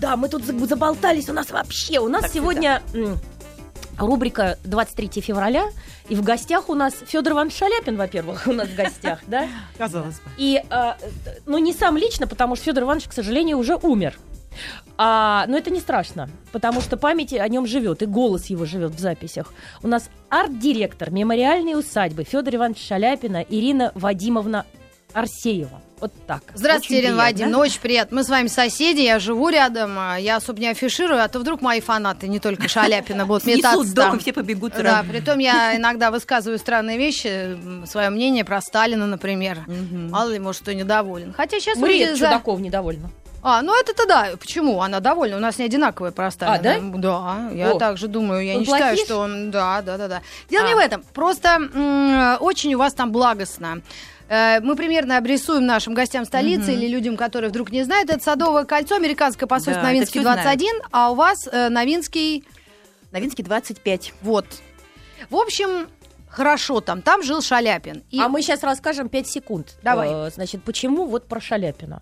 Да, мы тут за- заболтались, у нас вообще, у нас Так, сегодня м, рубрика 23 февраля, и в гостях у нас Федор Иванович Шаляпин, во-первых, у нас в гостях, да? Казалось бы. И, э, ну, не сам лично, потому что Федор Иванович, к сожалению, уже умер. А, но это не страшно, потому что память о нем живет, и голос его живет в записях. У нас арт-директор мемориальной усадьбы Федор Иванович Шаляпина Ирина Вадимовна Арсеева. Вот так. Здравствуйте, Ирина. Вадимовна, очень приятно. Мы с вами соседи, я живу рядом, а, я особо не афиширую, а то вдруг мои фанаты, не только Шаляпина, будут метаться Снесут дом, все побегут Да, сразу. притом я иногда высказываю странные вещи, свое мнение про Сталина, например. Мало ли, может, кто недоволен. Хотя сейчас Мария Чудаков недовольна. А, ну это-то да. Почему? Она довольна. У нас не одинаковая про Сталина. да? Да, я О. так же думаю. Я Он не считаю, плохиш? что он... Да, да, да, да. Дело не А. в этом. Просто м, очень у вас там благостно. Э, Мы примерно обрисуем нашим гостям столицы или людям, которые вдруг не знают. Это Садовое кольцо, американское посольство Да, Новинский всё 21, а у вас э, Новинский Новинский 25. вот. В общем, хорошо там. Там жил Шаляпин. И А мы сейчас расскажем 5 секунд. Давай. Э, Значит, почему вот про Шаляпина.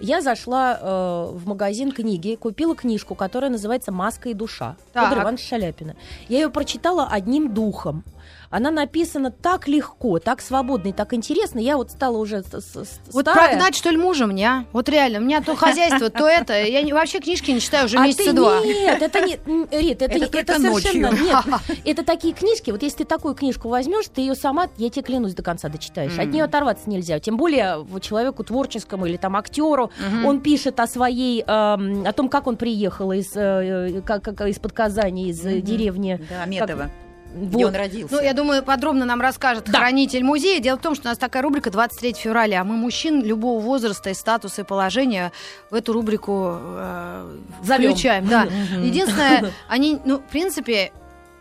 Я зашла э, в магазин книги, купила книжку, которая называется «Маска и душа» Так. Ивановича Шаляпина. Я ее прочитала одним духом. Она написана так легко, так свободно и так интересно. Я вот стала уже с- с- Вот старая. прогнать, что ли, мужа мне, а? Вот реально, у меня то хозяйство, то это. Я не- вообще книжки не читаю уже А месяца ты два. нет, это не, Рит, это, Это совершенно ночью. нет. Это такие книжки. Вот если ты такую книжку возьмешь, ты ее сама, я тебе клянусь, до конца дочитаешь. От нее оторваться нельзя. Тем более вот человеку творческому или там актеру. Он пишет о своей, эм, о том, как он приехал из, э, как, как- из-под Казани, из э, деревни. Да, Метова, Вот. где он родился. Ну, я думаю, подробно нам расскажет Да. хранитель музея. Дело в том, что у нас такая рубрика 23 февраля. Мы мужчин любого возраста и статуса и положения в эту рубрику э, включаем. Да. Единственное, они, ну, в принципе,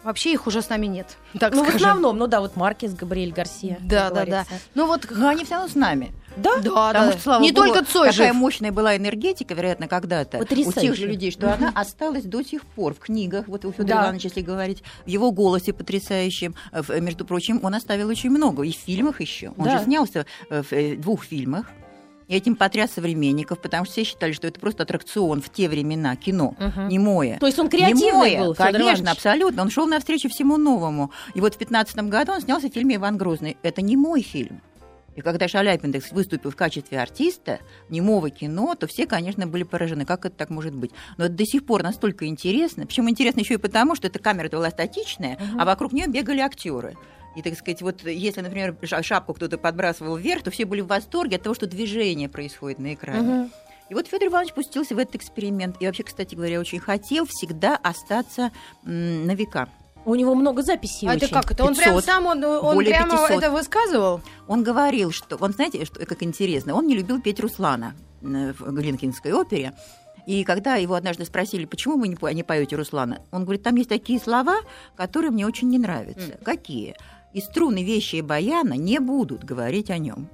вообще их уже с нами нет. Так Ну, в скажем. основном, ну да, вот Маркес, Габриэль Гарсия. Да, да, да. говорится. Ну вот, Но они все равно с нами. Да? да, Потому да. что, слава Не богу, только Цой такая жив. мощная была энергетика, вероятно, когда-то у тех же людей, что она осталась до сих пор в книгах. Вот у Федора Да. Ивановича, если говорить, в его голосе потрясающем. Э, в- Между прочим, он оставил очень много. И в фильмах еще. Он Да. же снялся э, в э, двух фильмах. И этим потряс современников, потому что все считали, что это просто аттракцион в те времена, кино, Мгм. немое. То есть он креативный Немое, был, Фёдор Конечно, Иванович? абсолютно. Он шел навстречу всему новому. И вот в 15 году он снялся в фильме «Иван Грозный». Это не мой фильм. И когда Шаляпин так выступил в качестве артиста немого кино, то все, конечно, были поражены, как это так может быть. Но это до сих пор настолько интересно. Причем интересно еще и потому, что эта камера была статичная, Мгм. а вокруг нее бегали актеры. И, так сказать, вот если, например, ша- шапку кто-то подбрасывал вверх, то все были в восторге от того, что движение происходит на экране. Мгм. И вот Федор Иванович пустился в этот эксперимент. И вообще, кстати говоря, очень хотел всегда остаться на века. У него много записей А это очень. как? Это он прям 500, сам, он, он прямо 500. это высказывал? Он говорил, что... Он, знаете, что, как интересно, он не любил петь Руслана в Глинкинской опере. И когда его однажды спросили, почему вы не, по- не поете Руслана, он говорит, там есть такие слова, которые мне очень не нравятся. Какие? И струны, вещи и баяна не будут говорить о нем.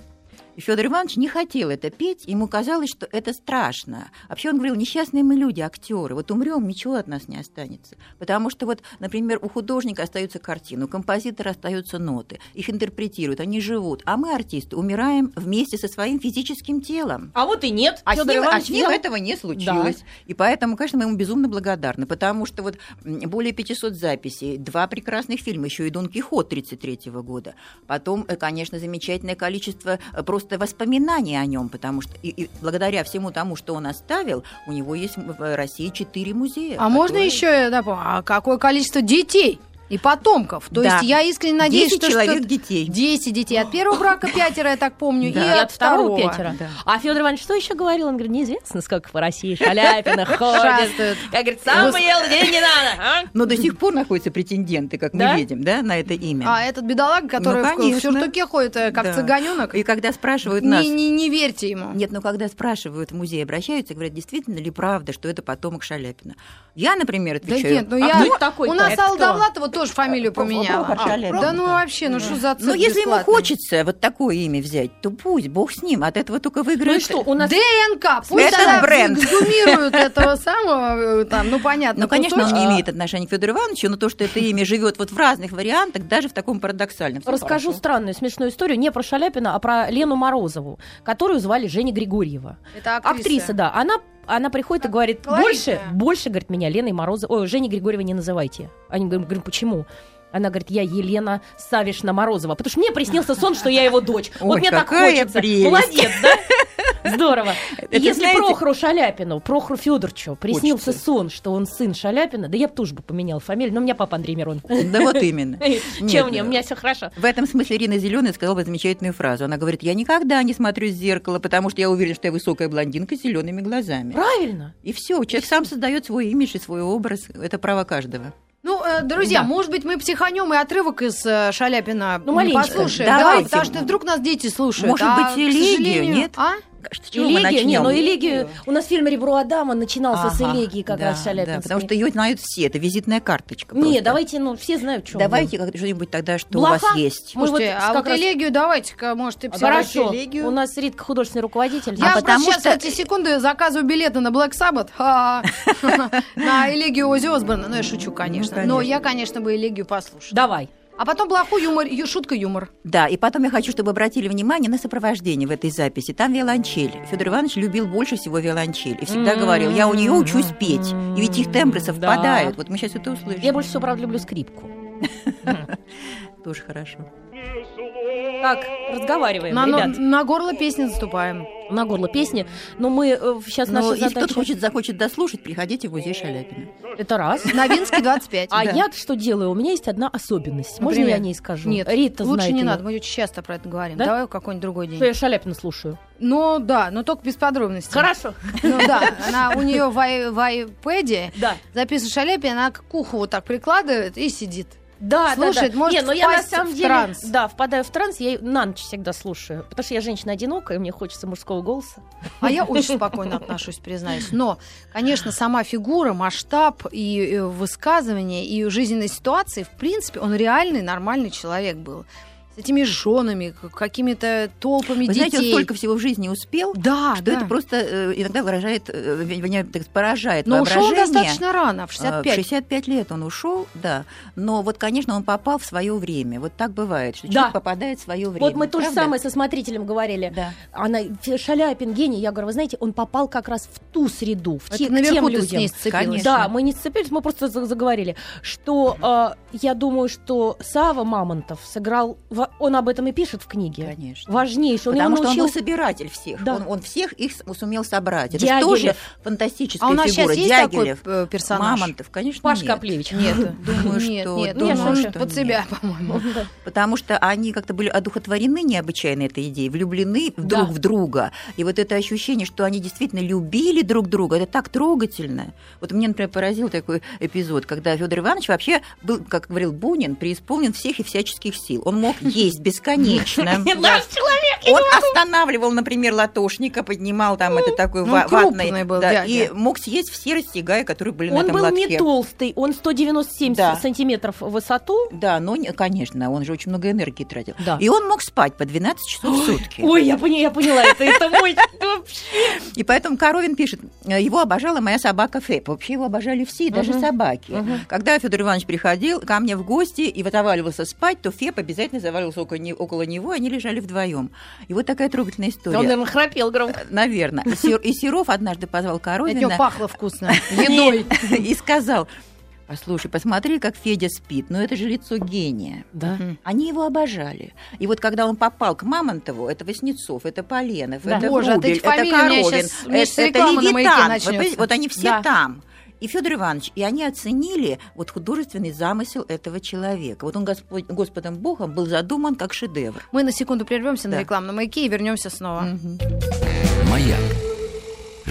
И Федор Иванович не хотел это петь, ему казалось, что это страшно. Вообще он говорил, несчастные мы люди, актеры, вот умрем, ничего от нас не останется. Потому что вот, например, у художника остаются картины, у композитора остаются ноты, их интерпретируют, они живут, а мы, артисты, умираем вместе со своим физическим телом. А вот и нет. А с, Фёдор ним, а с ним взял- этого не случилось. И поэтому, конечно, мы ему безумно благодарны, потому что вот более 500 записей, два прекрасных фильма, еще и «Дон Кихот» 1933 года. Потом, э, конечно, замечательное количество э, просто воспоминаний о нем, потому что и, и благодаря всему тому, что он оставил, у него есть в России четыре музея. А можно которые- еще, я напомню, а какое количество детей и потомков? То Да. есть я искренне надеюсь, 10 что человек что- детей. 10 детей. От первого брака пятеро, я так помню, Да. и И от второго. пятеро. Да. А Федор Иванович что еще говорил? Он говорит, неизвестно, сколько по России Шаляпина ходит. Я говорит, сам поел, денег не надо. а?» Но до сих пор находятся претенденты, как Да? мы видим, да, на это имя. А этот бедолага, который Ну, в- в сюртуке ходит, э, как Да. цыганенок, И когда спрашивают нас, не, верьте ему. Нет, но когда спрашивают в музей, обращаются, говорят, действительно ли правда, что это потомок Шаляпина? Я, например, Да отвечаю. нет, ну А я... кто такой-то? У нас Алла? Довлатова тоже фамилию Про- поменяла. Прохор А. Да ну вообще, ну что за Ну, если ему хочется вот такое имя взять, то пусть, бог с ним. От этого только Ну и выиграет. что, у нас... ДНК, пусть Это тогда бренд. эксгумируют этого самого, э, там, ну понятно. Ну, конечно, он не имеет отношения к Федору Ивановичу, но то, что это имя живет вот в разных вариантах, даже в таком парадоксальном. Расскажу хорошо. странную, смешную историю не про Шаляпина, а про Лену Морозову, которую звали Женя Григорьева. Это актриса. Актриса, да. Она она приходит и говорит, больше, больше, говорит, меня Леной Морозовой, ой, Женей Григорьевой не называйте. Они говорят, почему? Она говорит, я Елена Савишна Морозова. Потому что мне приснился сон, что я его дочь. вот Ой, мне так хочется. прелесть. Молодец, да? Здорово. Это Если знаете- Прохору Шаляпину, Прохору Федоровичу приснился Хочется. сон, что он сын Шаляпина, да я бы тоже бы поменяла фамилию, но у меня папа Андрей Миронов. Да вот именно. Чем мне? У меня все хорошо. В этом смысле Ирина Зеленая сказала бы замечательную фразу. Она говорит, я никогда не смотрю в зеркало, потому что я уверена, что я высокая блондинка с зелеными глазами. Правильно. И все, человек сам создает свой имидж и свой образ. Это право каждого. Э, друзья, Да. может быть, мы психанем и отрывок из э, Шаляпина Ну, послушаем. Да, потому что вдруг нас дети слушают. Может а, быть, сожалению- нет? А? С чего мы Элегия, не, начнем? но элегию, у нас фильм «Ребро Адама» начинался с Ага, элегии как да, раз Шаляпинской. да, потому что ее знают все, это визитная карточка. Не, просто. давайте, ну, все знают, что Давайте как- что-нибудь тогда, что у Блоха? вас есть. Слушайте, вот а как вот раз- элегию давайте-ка, может, и А. Хорошо, элегию. у нас Ритка художественный руководитель. Я А просто потому сейчас что- эти секунды заказываю билеты на Black Sabbath а, на элегию Ози Осборна. Ну, я шучу, конечно. Ну, Но я, конечно, бы элегию послушала. Давай. А потом плохой юмор, шутка юмор. Да, и потом я хочу, чтобы обратили внимание на сопровождение в этой записи. Там виолончель. Федор Иванович любил больше всего виолончель. И всегда говорил, я у нее учусь петь. И ведь их тембры совпадают. Вот мы сейчас это услышим. Я больше всего, правда, люблю скрипку. Тоже хорошо. Так, разговариваем, На, ребят, на горло песни наступаем. на горло песни. Но мы сейчас Но наша если задача... кто-то хочет, захочет дослушать, приходите в музей Шаляпина. Это раз. Новинский 25. А Да. я что делаю? У меня есть одна особенность. Можно я о ней скажу? Нет, Рита лучше знает не надо, мы очень часто про это говорим. Да? Давай какой-нибудь другой день. Что я Шаляпина слушаю. Ну да, но только без подробностей. Хорошо. Ну да, она у нее в, в iPad Да. записывает Шаляпин, она к уху вот так прикладывает и сидит. Да, Слушает, да, да. может Не, но я на самом в деле, транс. да, впадаю в транс, я на ночь всегда слушаю, потому что я женщина одинокая, мне хочется мужского голоса. А я очень спокойно отношусь, признаюсь. Но, конечно, сама фигура, масштаб и э, высказывание, и жизненной ситуации, в принципе, он реальный, нормальный человек был. С этими женами, к- какими-то толпами Вы знаете, он детей. столько всего в жизни успел, Да, что да. это просто э, иногда выражает, э, меня так поражает Но ушел он достаточно рано, в А, 65. В 65 лет он ушел, да. Но вот, конечно, он попал в свое время. Вот так бывает, что Да. человек попадает в свое время. Вот мы то же самое со смотрителем говорили. Да. Она, Шаляпин, гений, я говорю, вы знаете, он попал как раз в ту среду, в Это те, к наверху тем людям. сцепилась. Конечно. Да, мы не сцепились, мы просто за- заговорили, что э, я думаю, что Сава Мамонтов сыграл, во- он об этом и пишет в книге, Конечно. важнейший, он Потому что он был собиратель всех. Да. Он, он всех их сумел собрать. Это же Дягилев. тоже фантастическая А у нас фигура. сейчас есть Дягилев, такой э, персонаж? Мамонтов, конечно, Паш нет. Коплевич. Нет, Думаю, нет, что- нет, думаю, нет, что под нет. себя, по-моему. Потому что они как-то были одухотворены необычайно этой идеей, влюблены друг Да. в друга. И вот это ощущение, что они действительно любили друг друга, это так трогательно. Вот мне, например, поразил такой эпизод, когда Федор Иванович вообще был, как говорил Бунин, преисполнен всех и всяческих сил. Он мог есть бесконечно. Наш человек! Он останавливал, например, латошника, поднимал там это такой Ну, ва- крупный ватный, был и мог съесть все растягая, которые были на Он этом был лотке. не толстый, он 197 Да. сантиметров в высоту. Да, но, не- конечно, он же очень много энергии тратил. И он мог спать по 12 часов в сутки. Ой, я, поня- я поняла, это, мой... И поэтому Коровин пишет, «Э, его обожала моя собака Фэп. Вообще его обожали все, даже собаки. Когда Федор Иванович приходил ко мне в гости и вот заваливался спать, то Феп обязательно заваливался около, не- около него, они лежали вдвоем. И вот такая трогательная история. Он, наверное, храпел громко. Наверное. И, Сер- и Серов однажды позвал От него Коровина пахло вкусно. Едой. и сказал, послушай, посмотри, как Федя спит, ну это же лицо гения. Да. Они его обожали. И вот когда он попал к Мамонтову, это Васнецов, это Поленов, Да. это Боже, от этих это Коровин, щас это, это Левитан. Вот, вот они все Да. там. И Федор Иванович, и они оценили вот художественный замысел этого человека. Вот он Господь, Господом Богом был задуман как шедевр. Мы на секунду прервемся на Да. рекламном маяке и вернемся снова. Мгм. Маяк.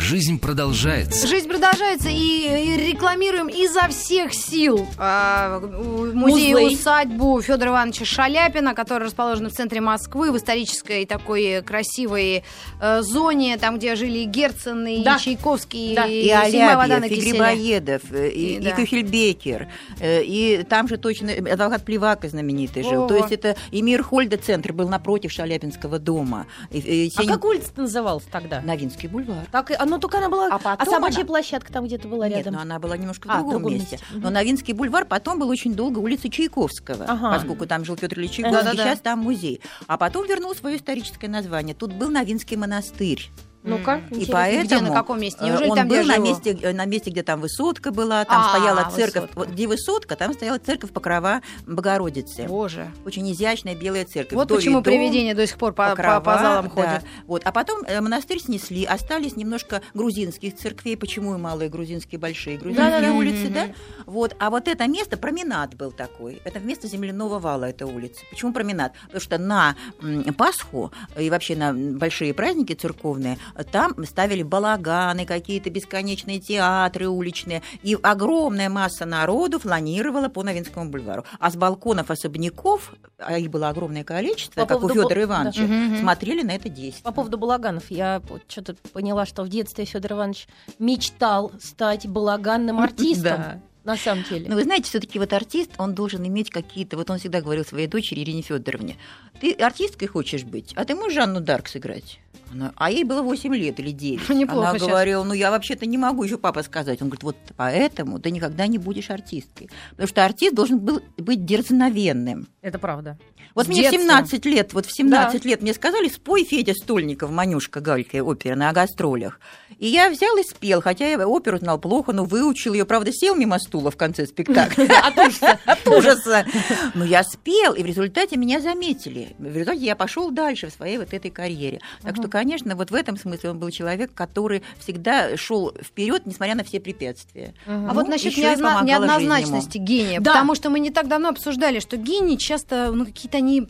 Жизнь продолжается. Жизнь продолжается, и, и рекламируем изо всех сил а, у- музей Музей. усадьбу Федора Ивановича Шаляпина, который расположен в центре Москвы, в исторической такой красивой э, зоне, там, где жили и Герцен, и Да. Чайковский, Да. и, И на Алябьев, и. Грибоедов, э, и, И, и да. Кюхельбекер, э, и там же точно адвокат Плевака знаменитый жил. Ого. То есть это и Мирхольда центр был напротив Шаляпинского дома. И, и А Сень- как улица называлась тогда? Новинский бульвар. Так, и- а, ну, только она была... А А, потом собачья она- площадка там где-то была Нет, рядом. но она была немножко в А, другом, другом месте. месте. Но Новинский бульвар потом был очень долго улицей Чайковского, Ага. поскольку там жил Петр Ильич Чайковский, Да-да-да. сейчас там музей. А потом вернул свое историческое название. Тут был Новинский монастырь. Ну-ка. И поэтому Где, на каком месте? э, Неужели он там, был на живу? месте, э, на месте, где там высотка была, там А, стояла церковь. высотка. Вот где высотка, там стояла церковь Покрова Богородицы. Боже. Очень изящная белая церковь. Вот почему дом, привидения до сих пор по, по- Покрова, по залам да. ходят. Вот. А потом э, монастырь снесли, остались немножко грузинских церквей. Почему и малые грузинские, большие грузинские Да-да-да. улицы, Мгм. да? Вот. А вот это место, променад был такой. Это вместо земляного вала эта улица. Почему променад? Потому что на Пасху и вообще на большие праздники церковные там ставили балаганы, какие-то бесконечные театры уличные. И огромная масса народу фланировала по Новинскому бульвару. А с балконов особняков, а их было огромное количество, По как у Федора Ивановича, да. Смотрели на это действие. По поводу балаганов, я что-то поняла, что в детстве Федор Иванович мечтал стать балаганным артистом. Да. На самом деле. Но вы знаете, все-таки вот артист, он должен иметь какие-то. Вот он всегда говорил своей дочери Ирине Федоровне: ты артисткой хочешь быть, а ты можешь Жанну Дарк сыграть? Она- а ей было 8 лет или 9. Неплохо Она говорила, ну я вообще-то не могу еще папа сказать. Он говорит, вот поэтому ты никогда не будешь артисткой. Потому что артист должен был быть дерзновенным. Это правда. Вот С мне детства. 17 лет, вот в 17 лет мне сказали, спой Федя Стольников, Манюшка Галька, опера на гастролях. И я взял и спел, хотя я оперу знал плохо, но выучил ее, правда, сел мимо стула в конце спектакля. От ужаса. Но я спел, и в результате меня заметили. В результате я пошел дальше в своей вот этой карьере. Так что, конечно, вот в этом смысле он был человек, который всегда шел вперед, несмотря на все препятствия. А Ну, вот насчет помогала неоднозначности гения, Да. потому что мы не так давно обсуждали, что гении часто ну, какие-то они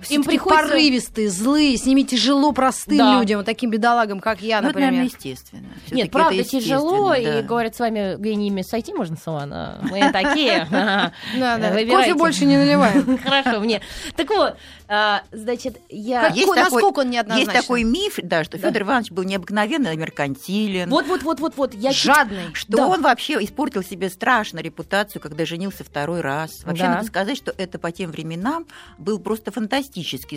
всё-таки приходится- порывистые, злые, с ними тяжело простым Да. людям, вот таким бедолагам, как я, Ну, это, наверное, например. естественно. Нет, Всё-таки правда, это тяжело, естественно, и да. говорят, с вами гениями сойти можно с но мы такие. Да, да. Кофе больше не наливаем. Хорошо, мне. Так вот, а, значит, я... Как- Есть насколько такой- он неоднозначен? Есть такой миф, да, что Да. Федор Иванович был необыкновенно меркантилен. Вот, вот, вот, вот, вот. Я чуть- Жадный. Что Да. он вообще испортил себе страшно репутацию, когда женился второй раз. Вообще Да. надо сказать, что это по тем временам был просто фантастический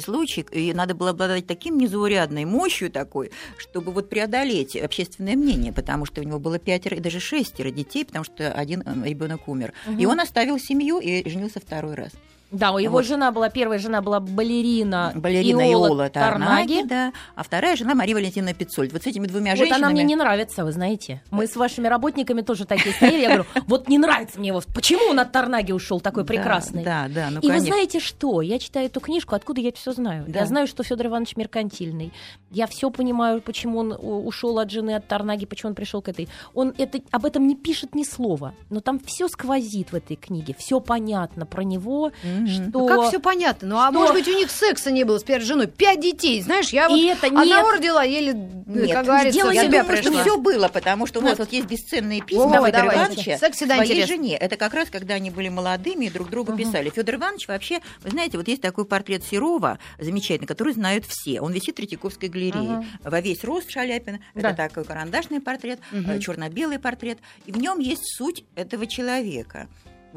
случай, и надо было обладать таким незаурядной мощью такой, чтобы вот преодолеть общественное мнение, потому что у него было пятеро и даже шестеро детей, потому что один ребенок умер. И он оставил семью и женился второй раз. Да, у его Вот. жена была, первая жена была балерина, Балерина Иола Иола Тарнаги. Тарнаги, да, а вторая жена Мария Валентина Пиццоль. Вот с этими двумя Вот женщинами... она мне не нравится, вы знаете. Мы с вашими работниками тоже такие стояли. Я говорю, вот не нравится мне его. Почему он от Тарнаги ушел такой прекрасный? Да, да, ну И вы знаете что? Я читаю эту книжку, откуда я все знаю? Я знаю, что Федор Иванович меркантильный. Я все понимаю, почему он ушел от жены, от Тарнаги, почему он пришел к этой. Он это, об этом не пишет ни слова. Но там все сквозит в этой книге. Все понятно про него, Мгм. Что. Ну, как все понятно. Ну, а что- может быть, у них секса не было с первой женой. Пять детей. Знаешь, я вот И это одного нет. родила, еле, Нет, как говорится, дело себя думаю, что все было, потому что у нас Вот. вот есть бесценные письма Во, Федора. Ивановича Секс всегда своей интересно. жене. Это как раз когда они были молодыми и друг другу писали. Федор Иванович вообще, вы знаете, вот есть такой портрет Серова замечательный, который знают все. Он висит в Третьяковской галерее. Во весь рост Шаляпина. Да. Это такой карандашный портрет, Мгм. черно-белый портрет. И в нем есть суть этого человека.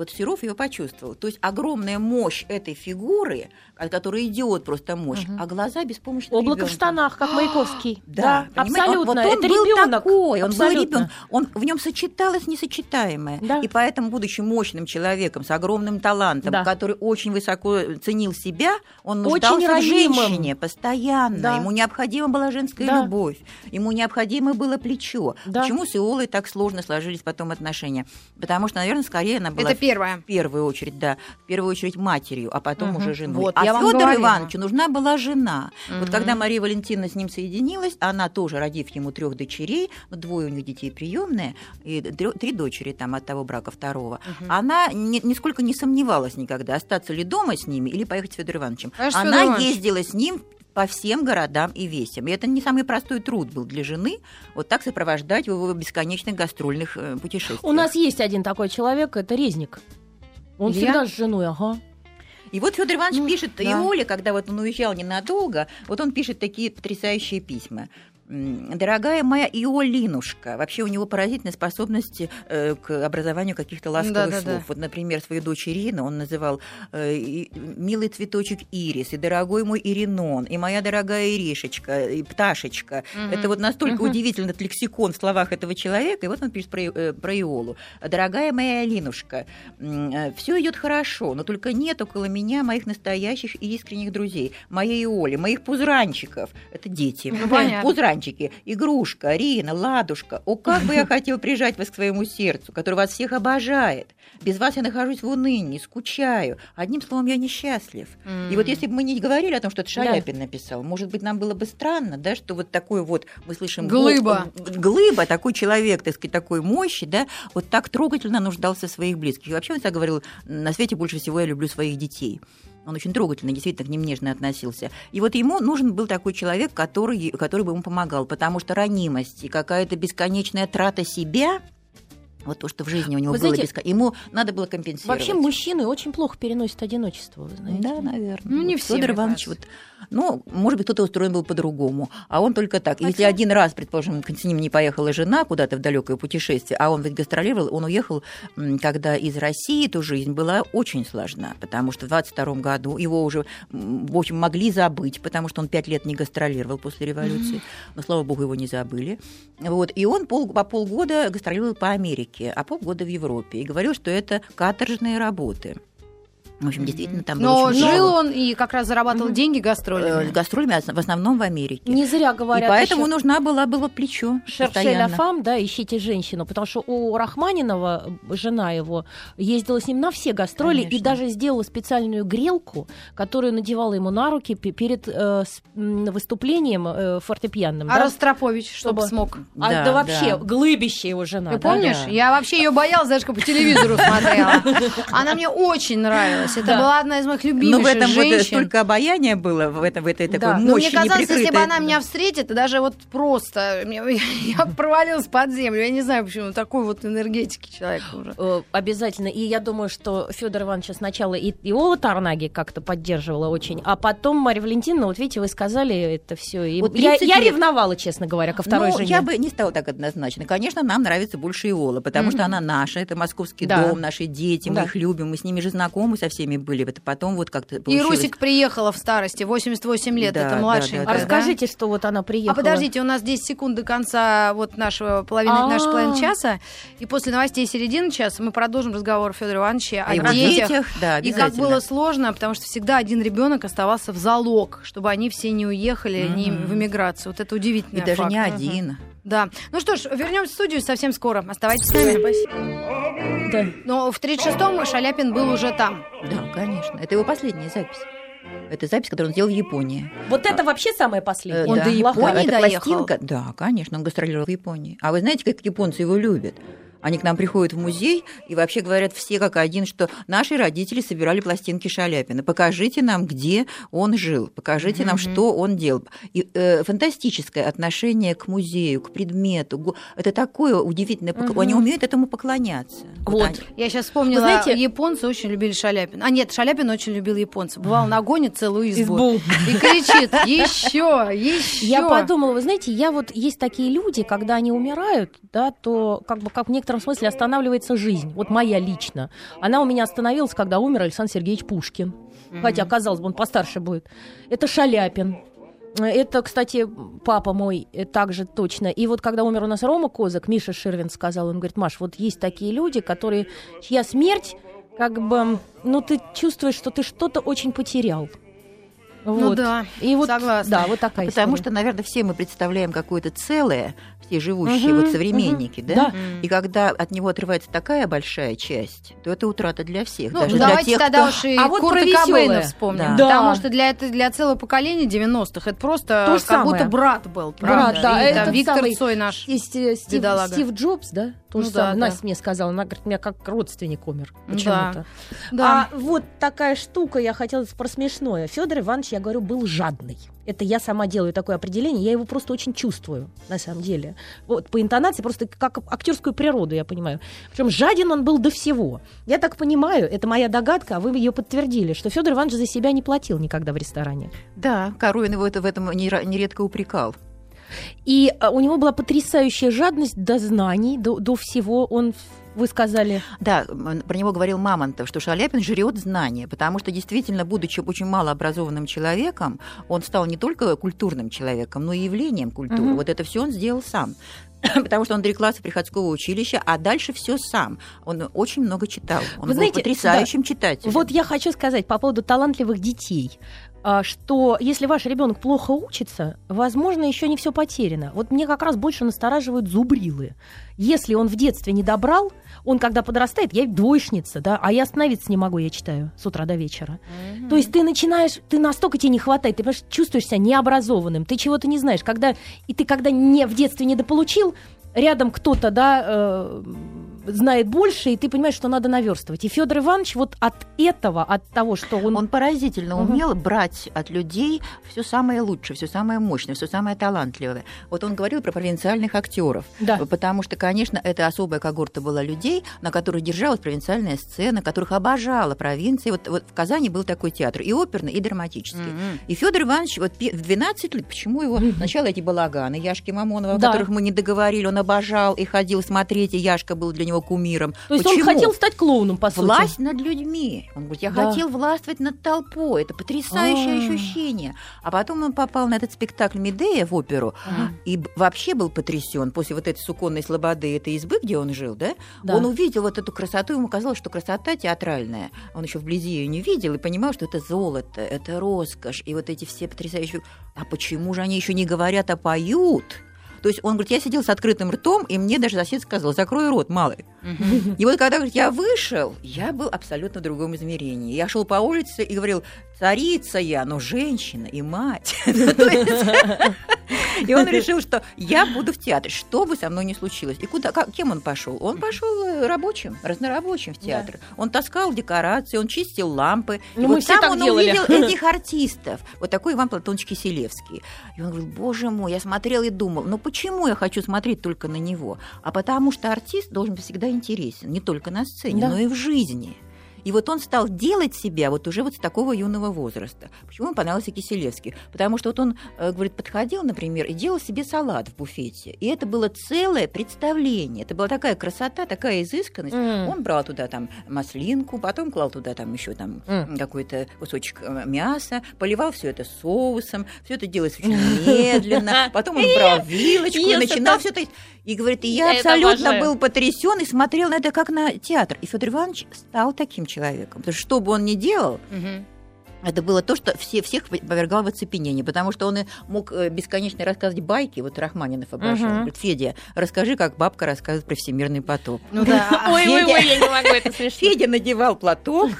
Вот Серов ее почувствовал. То есть огромная мощь этой фигуры, от которой идет просто мощь, Мгм. а глаза беспомощного Облако в ребёнка. штанах, как Маяковский. Да, он- абсолютно. вот он это был ребенок. такой, он был Абсолютно. ребенок, он в нем сочеталось несочетаемое. Да. И поэтому, будучи мощным человеком с огромным талантом, Да. который очень высоко ценил себя, он Очень нуждался в ранимым. женщине постоянно. Да. Ему необходима была женская Да. любовь, ему необходимо было плечо. Да. Почему с Иолой так сложно сложились потом отношения? Потому что, наверное, скорее она была Это первое. в первую очередь, да, в первую очередь матерью, а потом Мгм. уже женой. Вот, а Федору. Ивановичу нужна была жена. Вот Мгм. когда Мария Валентиновна с ним соединилась, она тоже, родив ему трех дочерей, двое у них детей приемные, и три дочери там от того брака второго, Мгм. она ни- нисколько не сомневалась никогда, остаться ли дома с ними или поехать с Федором Ивановичем. Конечно, она Фёдор Иванович. ездила с ним по всем городам и весям. И это не самый простой труд был для жены, вот так сопровождать его бесконечных гастрольных э, путешествиях. У нас есть один такой человек, это Резник. Он Илья? всегда с женой, ага. И вот Федор Иванович Ну, пишет, и да. Оля, когда вот он уезжал ненадолго, вот он пишет такие потрясающие письма. Дорогая моя Иолинушка, вообще у него поразительная способность э, к образованию каких-то ласковых Да-да-да. слов. Вот, например, свою дочь Ирину он называл э, и- «милый цветочек Ирис», и «дорогой мой Иринон», и «моя дорогая Иришечка», и «пташечка». Мгм. Это вот настолько удивительный этот лексикон в словах этого человека. И вот он пишет про, э, про Иолу. «Дорогая моя Алинушка, все идет хорошо, но только нет около меня моих настоящих и искренних друзей, моей Оли, моих пузранчиков». Это дети. Ну, понятно. Пузранчики. Одуванчики, игрушка, Рина, ладушка. О, как бы я хотел прижать вас к своему сердцу, который вас всех обожает. Без вас я нахожусь в унынии, скучаю. Одним словом, я несчастлив. И вот если бы мы не говорили о том, что это Шаляпин написал, может быть, нам было бы странно, да, что вот такой вот, мы слышим... Глыба. гол- Глыба, такой человек, так сказать, такой мощи, да, вот так трогательно нуждался в своих близких. И вообще он всегда говорил, на свете больше всего я люблю своих детей. Он очень трогательно, действительно к ним нежно относился. И вот ему нужен был такой человек, который, который бы ему помогал, потому что ранимость и какая-то бесконечная трата себя, вот то, что в жизни у него Вы было, знаете, беско- ему надо было компенсировать. Вообще мужчины очень плохо переносят одиночество, вы знаете. Да, наверное. Ну, не все, Федор Иванович, вот, ну, может быть, кто-то устроен был по-другому, а он только так. Если Хотя- один раз, предположим, с ним не поехала жена куда-то в далекое путешествие, а он ведь гастролировал, он уехал, когда из России эту жизнь была очень сложна, потому что в 22 году его уже, в общем, могли забыть, потому что он пять лет не гастролировал после революции, но, слава богу, его не забыли. Вот, и он пол, по полгода гастролировал по Америке, а полгода в Европе, и говорил, что это каторжные работы. В общем, действительно, там было Но очень жил много. он и как раз зарабатывал деньги Э, гастролями. с гастролями в основном в Америке. Не зря И говорят. поэтому ещё- нужна была было плечо Шерше постоянно. ля фам, да, ищите женщину, потому что у Рахманинова, жена его, ездила с ним на все гастроли и Конечно. даже сделала специальную грелку, которую надевала ему на руки пе- перед э, выступлением э, фортепианным. А да? Ростропович, чтобы Чтобы- смог. А, да, Да, вообще, да. глыбище его жена. Ты да? помнишь? да. Я вообще ее боялась, даже как по телевизору смотрела. Она мне очень нравилась. Это Да. была одна из моих Но любимейших в этом вот женщин. столько обаяния было, в, этом, в этой такой Да. Ну, мощи мне казалось, если бы она меня встретит, даже вот просто мне- я провалилась под землю. Я не знаю, почему такой вот энергетики человек уже. Э, Обязательно. И я думаю, что Федор Иванович сначала и Иола Тарнаги как-то поддерживала очень, а потом Марья Валентиновна, вот видите, вы сказали это все. И Вот я, 30 я ревновала, честно говоря, ко второй ну, жене. я бы не стала так однозначно. Конечно, нам нравится больше Иола, потому что она наша, это московский Да. дом, наши дети, мы Да. их любим, мы с ними же знакомы со всеми были. Это потом вот как-то И получилось. Русик приехала в старости, 88 лет, Да, это да, младшенькая. да, А да. расскажите, что вот она приехала. А подождите, у нас 10 секунд до конца вот нашего половины, А. нашей половины часа. И после новостей середины часа мы продолжим разговор Федора Ивановича о О его детях. детях, да, И как было сложно, потому что всегда один ребенок оставался в залог, чтобы они все не уехали не Мгм. в эмиграцию. Вот это И удивительный даже факт. не один. Да. Ну что ж, вернемся в студию совсем скоро. Оставайтесь с нами. Да. Но в 36-м Шаляпин был уже там. Да, конечно. Это его последняя запись. Это запись, которую он сделал в Японии. Вот это вообще самое последнее. Он да. до Японии Это доехал? пластинка? Да, конечно, он гастролировал в Японии. А вы знаете, как японцы его любят? Они к нам приходят в музей и вообще говорят все как один, что наши родители собирали пластинки Шаляпина. Покажите нам, где он жил, покажите нам, что он делал. И э, фантастическое отношение к музею, к предмету. Это такое удивительное. пок- Они умеют этому поклоняться. Вот. они- Я сейчас вспомнила, Вы знаете- японцы очень любили Шаляпина. А нет, Шаляпин очень любил японцев. Бывал нагонит целую избу. Избу. И кричит, еще, еще. Я подумала, вы знаете, я вот есть такие люди, когда они умирают, да, то как бы как в некотором смысле останавливается жизнь. Вот моя лично. Она у меня остановилась, когда умер Александр Сергеевич Пушкин. Хотя, казалось бы, он постарше будет. Это Шаляпин. Это, кстати, папа мой э, также точно. И вот когда умер у нас Рома Козак, Миша Ширвин сказал, он говорит, Маш, вот есть такие люди, которые, чья смерть, как бы, ну, ты чувствуешь, что ты что-то очень потерял. Ну Вот. да, И вот, согласна. Да, вот такая Потому история. что, наверное, все мы представляем какое-то целое, все живущие, Мгм, вот современники, мгм, да? да. И когда от него отрывается такая большая часть, то это утрата для всех. Ну, даже для давайте тех, тогда кто... уж и А вот Курта. Кобейна вспомним. Да. Потому Да. что для, это, для целого поколения 90-х это просто То как будто самое. брат был. Брат, правда? да, И там Виктор самый- Цой наш. И Сти- Стив, Бедолага. Стив Джобс, да? То Ну же да, самое. да. Настя мне сказала, она говорит, у меня как родственник умер Да. почему-то. Да. А вот такая штука, я хотела про смешное. Федор Иванович, я говорю, был жадный. Это я сама делаю такое определение, я его просто очень чувствую, на самом деле. Вот по интонации, просто как актерскую природу, я понимаю. Причем жаден он был до всего. Я так понимаю, это моя догадка, а вы ее подтвердили, что Федор Иванович за себя не платил никогда в ресторане. Да, Коровин его это, в этом нередко упрекал. И а, у него была потрясающая жадность до знаний, до, до всего. Он вы сказали. Да, про него говорил Мамонтов, что Шаляпин жрет знания, потому что действительно, будучи очень малообразованным человеком, он стал не только культурным человеком, но и явлением культуры. Мгм. Вот это все он сделал сам. Потому что он три класса приходского училища, а дальше все сам. Он очень много читал. Он Вы был знаете, потрясающим читателем. Вот я хочу сказать по поводу талантливых детей, что если ваш ребенок плохо учится, возможно, еще не все потеряно. Вот мне как раз больше настораживают зубрилы. Если он в детстве не добрал, он когда подрастает, я двоечница, да, а я остановиться не могу, я читаю с утра до вечера. То есть ты начинаешь, ты настолько тебе не хватает, ты понимаешь, чувствуешь себя необразованным, ты чего-то не знаешь. Когда, и ты когда не, в детстве недополучил, рядом кто-то, да, э, знает больше, и ты понимаешь, что надо наверстывать. И Федор Иванович вот от этого, от того, что он... Он поразительно Мгм. умел брать от людей все самое лучшее, все самое мощное, все самое талантливое. Вот он говорил про провинциальных актеров, Да. потому что, конечно, это особая когорта была людей, на которых держалась провинциальная сцена, которых обожала провинция. Вот, вот в Казани был такой театр, и оперный, и драматический. Мгм. И Федор Иванович вот в 12 лет, почему его сначала эти балаганы Яшки Мамонова, о Да. которых мы не договорили, он обожал и ходил смотреть, и Яшка был для него кумиром. То есть Почему? он хотел стать клоуном, по сути. Власть над людьми. Он говорит, я Да. хотел властвовать над толпой. Это потрясающее А. ощущение. А потом он попал на этот спектакль Медея в оперу Ага. и вообще был потрясен после вот этой суконной слободы, этой избы, где он жил, да? Да. Он увидел вот эту красоту, ему казалось, что красота театральная. Он еще вблизи ее не видел и понимал, что это золото, это роскошь, и вот эти все потрясающие... А почему же они еще не говорят, а поют? То есть он говорит, я сидел с открытым ртом, и мне даже сосед сказал, закрой рот, малый. И вот когда говорит, я вышел, я был абсолютно в другом измерении. Я шел по улице и говорил, царица я, но женщина и мать. И он решил, что я буду в театре, что бы со мной ни случилось. И куда, как- кем он пошел? Он пошел э, рабочим, разнорабочим в театр. Он таскал декорации, он чистил лампы. И Ну, мы вот все там так он делали. увидел этих артистов. Вот такой Иван Платонович Киселевский. И он говорит, боже мой, я смотрел и думал, ну почему я хочу смотреть только на него? А потому что артист должен быть всегда интересен, не только на сцене, Да. но и в жизни. И вот он стал делать себя вот уже вот с такого юного возраста. Почему ему понравился Киселевский? Потому что вот он, э, говорит, подходил, например, и делал себе салат в буфете. И это было целое представление. Это была такая красота, такая изысканность. М. Он брал туда там маслинку, потом клал туда там еще там М. какой-то кусочек э, мяса, поливал все это соусом, все это делалось очень медленно. Потом он брал вилочку и начинал все это. И говорит, и Я это абсолютно обожаю. был потрясен и смотрел на это как на театр. И Федор Иванович стал таким человеком. Потому что что бы он ни делал, Мгм. это было то, что все, всех повергало в оцепенение, потому что он и мог э, бесконечно рассказывать байки, вот Rahmanинов обожал. Мгм. Говорит, Федя, расскажи, как бабка рассказывает про всемирный потоп. Ну да. Ой, ой, Федя- ой, я не могу, это смешно. Федя надевал платок,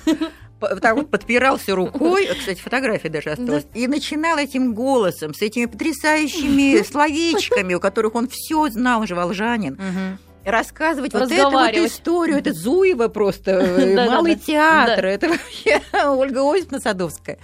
так вот подпирался рукой, кстати, фотография даже осталась, и начинал этим голосом, с этими потрясающими словечками, у которых он все знал, же волжанин, Мгм. рассказывать вот эту вот историю, это Зуева просто, э, малый театр, Да. это вообще Ольга Осиповна Садовская.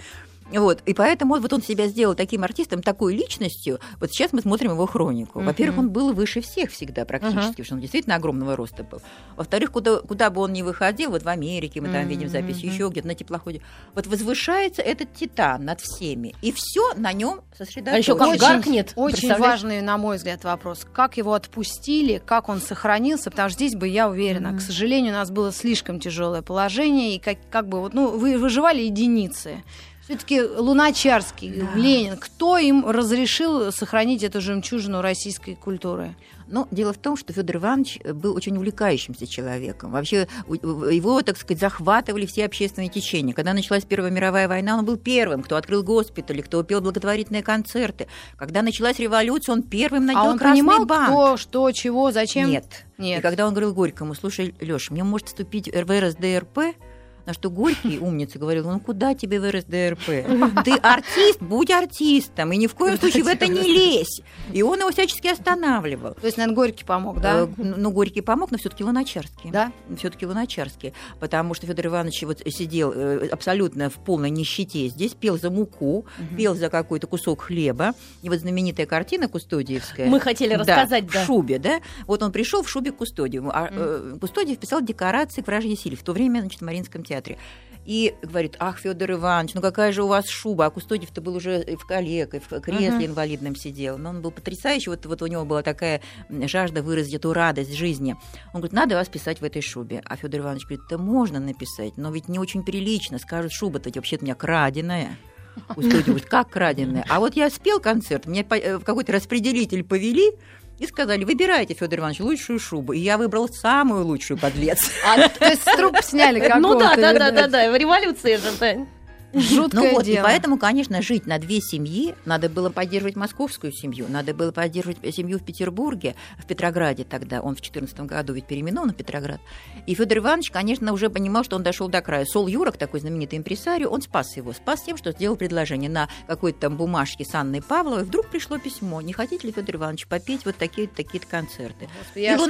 Вот, и поэтому вот он себя сделал таким артистом, такой личностью. Вот сейчас мы смотрим его хронику. Во-первых, он был выше всех всегда практически, потому что он действительно огромного роста был. Во-вторых, куда, куда бы он ни выходил, вот в Америке мы там видим записи, мгм. еще где-то на теплоходе, вот возвышается этот титан над всеми, и все на нем сосредоточено. А еще как Очень- гаркнет. Очень важный, на мой взгляд, вопрос. Как его отпустили, как он сохранился, потому что здесь бы я уверена, Мгм. к сожалению, у нас было слишком тяжелое положение, и как, как бы вот, ну, вы, выживали единицы. Все-таки Луначарский, Ленин, кто им разрешил сохранить эту жемчужину российской культуры? Но дело в том, что Федор Иванович был очень увлекающимся человеком. Вообще его, так сказать, захватывали все общественные течения. Когда началась Первая мировая война, он был первым, кто открыл госпитали, кто пел благотворительные концерты. Когда началась революция, он первым надел а он красный понимал, бант. кто, что, чего, зачем? Нет. Нет. И когда он говорил Горькому, слушай, Лёш, мне может вступить в РСДРП, на что Горький, умница, говорил, ну куда тебе в РСДРП? Ты артист, будь артистом, и ни в коем случае в это не лезь. И он его всячески останавливал. То есть, наверное, Горький помог, да? Э, Ну, Горький помог, но все-таки Луначарский. Да? Все-таки Луначарский. Потому что Федор Иванович вот сидел э, абсолютно в полной нищете здесь, пел за муку, пел за какой-то кусок хлеба. И вот знаменитая картина Кустодиевская. Мы хотели Да, рассказать, в да. шубе, да? Вот он пришел в шубе к Кустодиеву. А э, Кустодиев писал декорации к вражьей силе. В то время, значит, в Мариинском театре. И говорит, ах, Федор Иванович, ну какая же у вас шуба, а Кустодиев-то был уже в калеке, в кресле Мгм. инвалидном сидел. Но он был потрясающий, вот, вот у него была такая жажда выразить эту радость жизни. Он говорит, надо вас писать в этой шубе. А Федор Иванович говорит, да можно написать, но ведь не очень прилично. Скажут, шуба-то вообще-то у меня краденая. Кустодиев говорит, как краденая? А вот я спел концерт, мне э, в какой-то распределитель повели, и сказали, выбирайте, Федор Иванович, лучшую шубу. И я выбрал самую лучшую подлец. А, то есть с труб сняли Ну да, какого-то, да, да, видать. да, да, в революции же. Жуткое Ну вот, и дело. поэтому, конечно, жить на две семьи, надо было поддерживать московскую семью, надо было поддерживать семью в Петербурге, в Петрограде тогда, он в 14 году ведь переименован в Петроград. И Федор Иванович, конечно, уже понимал, что он дошел до края. Сол Юрок, такой знаменитый импресарио, он спас его. Спас тем, что сделал предложение на какой-то там бумажке с Анной Павловой. Вдруг пришло письмо. Не хотите ли, Федор Иванович, попеть вот такие-то такие-то концерты? Господи, Его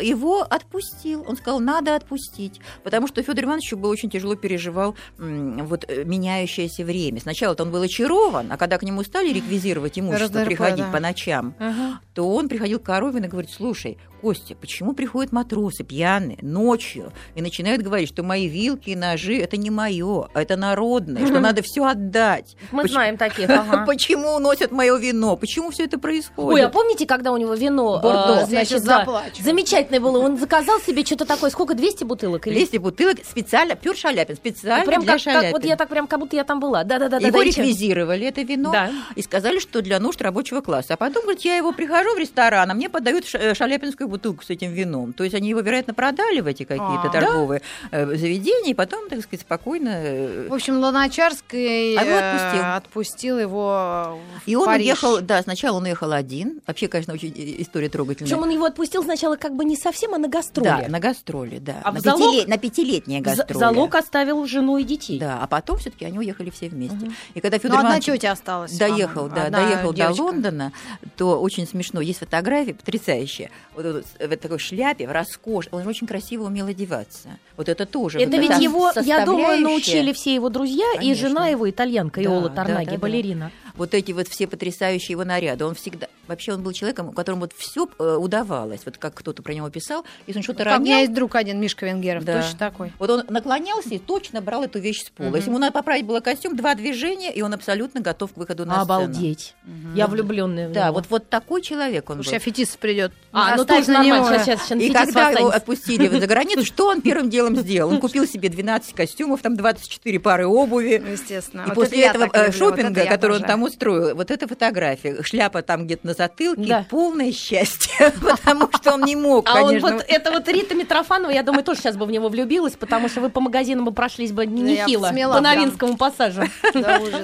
е- его отпустил. Он сказал, надо отпустить. Потому что Федор Иванович еще был очень тяжело переживал м, вот э, меняющееся время. Сначала-то он был очарован, а когда к нему стали реквизировать имущество, РДРП, приходить да. по ночам, Ага. то он приходил к Коровин и говорит, слушай, Костя, почему приходят матросы пьяные ночью и начинают говорить, что мои вилки и ножи это не мое, а это народное, что надо все отдать. Мы Поч- знаем таких, ага. Почему уносят мое вино? Почему все это происходит? Ой, а помните, когда у него вино, Бордо. э, значит, да, замечательное было, он заказал себе что-то такое, сколько, 200 бутылок? Или... 200 бутылок специально, Пюр Шаляпин, специально Прям для как, как Шаляпина. вот я так прям, как будто я там была. Да-да-да. Его реквизировали, это вино, Да. и сказали, что для нужд рабочего класса. А потом, говорит, я его прихожу в ресторан, а мне подают э, шаляпинскую бутылку с этим вином. То есть они его, вероятно, продали в эти какие-то А. торговые э, заведения, и потом, так сказать, спокойно... э, В общем, Луначарский А его э, отпустил. отпустил его в И он Париж. уехал, да, сначала он уехал один. Вообще, конечно, очень история трогательная. Причем он его отпустил сначала как бы не совсем, а на гастроли. Да, на гастроли, да. А на, залог- пятилет- на пятилетние гастроли. Залог оставил жену и детей. Да, а потом все-таки они уехали все вместе. Мгм. И когда Ну, Федор одна Иванович тетя осталась. доехал, да, одна доехал девочка. до Лондона, то очень смешно. Есть фотографии потрясающие. Вот, вот в этой такой шляпе, в роскошь. Он очень красиво умел одеваться. Вот это тоже. Это вот ведь его, я думаю, научили все его друзья, и Конечно. жена его итальянка, Да, Иола да, Тарнаги, да, да. балерина. Вот эти вот все потрясающие его наряды. Он всегда... Вообще он был человеком, у которого вот все удавалось. Вот как кто-то про него писал. Если он что-то Как у меня ронял, есть друг один, Мишка Венгеров, Да. точно такой. Вот он наклонялся и точно брал эту вещь с пола. Мгм. Если ему надо поправить было костюм, два движения, и он абсолютно готов к выходу на сцену. Обалдеть. Я влюбленная в Да, него. вот, вот такой человек он Слушай, был. а фетис придет. А, ну Оставь тоже на нормально. Сейчас, сейчас, сейчас И Фетис когда его отпустили за границу, что он первым делом сделал? Он купил себе 12 костюмов, там 24 пары обуви. Ну, Естественно. И Вот после этого э, шопинга, который он там устроил, вот эта фотография, шляпа там где-то на затылке, Да. полное счастье, потому что он не мог, А он вот, это вот Рита Митрофанова, я думаю, тоже сейчас бы в него влюбилась, потому что вы по магазинам бы прошлись бы нехило, смела по прям. Новинскому пассажу.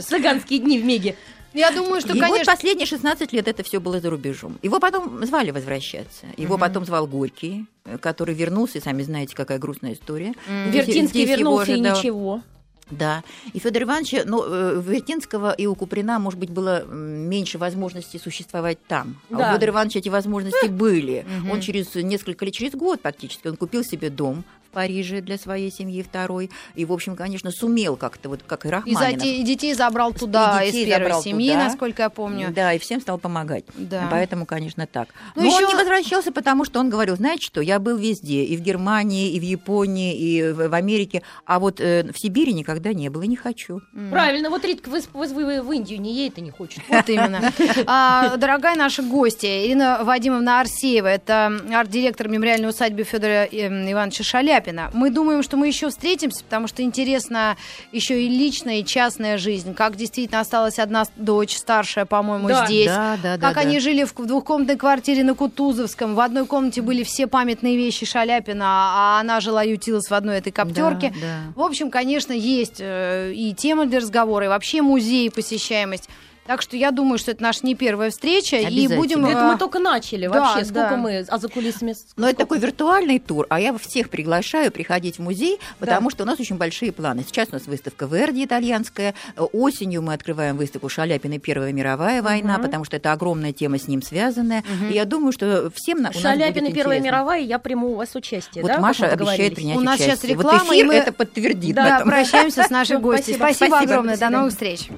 Цыганские дни в Меге. Я думаю, что, И вот конечно, последние 16 лет это все было за рубежом. Его потом звали возвращаться. Его потом звал Горький, который вернулся, и сами знаете, какая грустная история. Здесь- Вертинский здесь его вернулся и ожидал- ничего. Да. И Федор Иванович, ну, э, Вертинского и у Куприна, может быть, было меньше возможностей существовать там. А Да. у Федора Ивановича эти возможности были. Он через несколько лет, через год практически, он купил себе дом Париже для своей семьи второй. И, в общем, конечно, сумел как-то, вот как и и, за Рахманинов. и детей забрал туда детей из первой забрал семьи, туда. насколько я помню. Да, и всем стал помогать. Да. Поэтому, конечно, так. Ну, Но он ещё- не возвращался, потому что он говорил, знаете что, я был везде, и в Германии, и в Японии, и в, в Америке, а вот э, в Сибири никогда не было, и не хочу. М. Правильно, вот Ритка, вы, вы- вы в Индию не едет и не хочет. Вот именно. А, дорогая наша гостья, Ирина Вадимовна Арсеева, это арт-директор мемориальной усадьбы Федора эм, Ивановича Шаляпина. Мы думаем, что мы еще встретимся, потому что интересна еще и личная, и частная жизнь. Как действительно осталась одна дочь, старшая, по-моему, Да. здесь. Да, да, да, как да. они жили в двухкомнатной квартире на Кутузовском. В одной комнате были все памятные вещи Шаляпина, а она жила, ютилась в одной этой коптерке. Да, да. В общем, конечно, есть э, и тема для разговора, и вообще музей, и посещаемость. Так что я думаю, что это наша не первая встреча, и будем... Это э, мы только начали да, вообще. Сколько да. мы, а за кулисами... Но это такой виртуальный тур, а я всех приглашаю приходить в музей, потому что у нас очень большие планы. Сейчас у нас выставка Верди итальянская, Э, осенью мы открываем выставку Шаляпина Первая мировая война, Мгм. потому что это огромная тема с ним связанная. И я думаю, что всем на, у нас Шаляпин и будет Первая интересно. мировая, я приму у вас участие, Вот да? Маша обещает принять У нас участие. сейчас реклама, вот эфир и мы- это подтвердит. Да, прощаемся с нашей гостьей. спасибо. Огромное, до новых встреч.